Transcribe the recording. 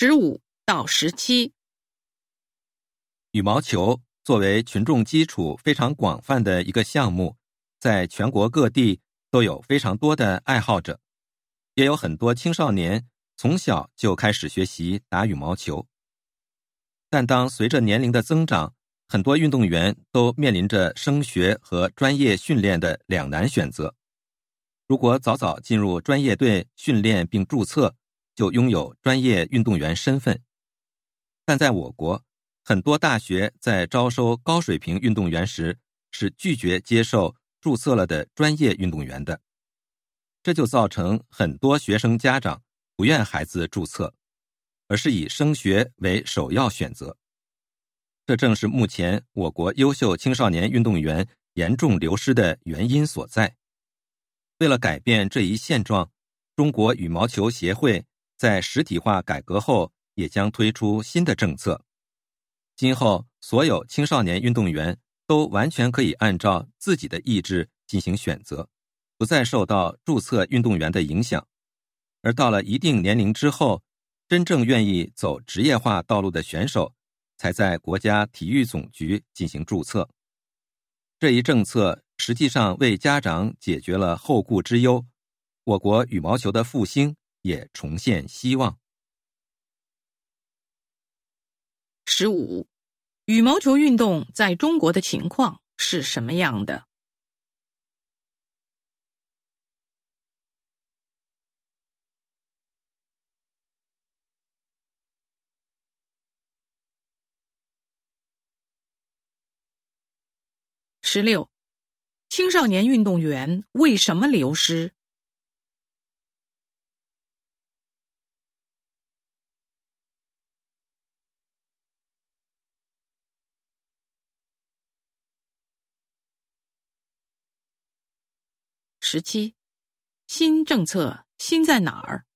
十五到十七，羽毛球作为群众基础非常广泛的一个项目，在全国各地都有非常多的爱好者，也有很多青少年从小就开始学习打羽毛球。但当随着年龄的增长，很多运动员都面临着升学和专业训练的两难选择。如果早早进入专业队训练并注册，就拥有专业运动员身份，但在我国，很多大学在招收高水平运动员时是拒绝接受注册了的专业运动员的，这就造成很多学生家长不愿孩子注册，而是以升学为首要选择。这正是目前我国优秀青少年运动员严重流失的原因所在。为了改变这一现状，中国羽毛球协会。在实体化改革后，也将推出新的政策。今后，所有青少年运动员都完全可以按照自己的意志进行选择，不再受到注册运动员的影响。而到了一定年龄之后，真正愿意走职业化道路的选手，才在国家体育总局进行注册。这一政策实际上为家长解决了后顾之忧，我国羽毛球的复兴。也重现希望。十五，羽毛球运动在中国的情况是什么样的？十六，青少年运动员为什么流失？十七，新政策新在哪儿？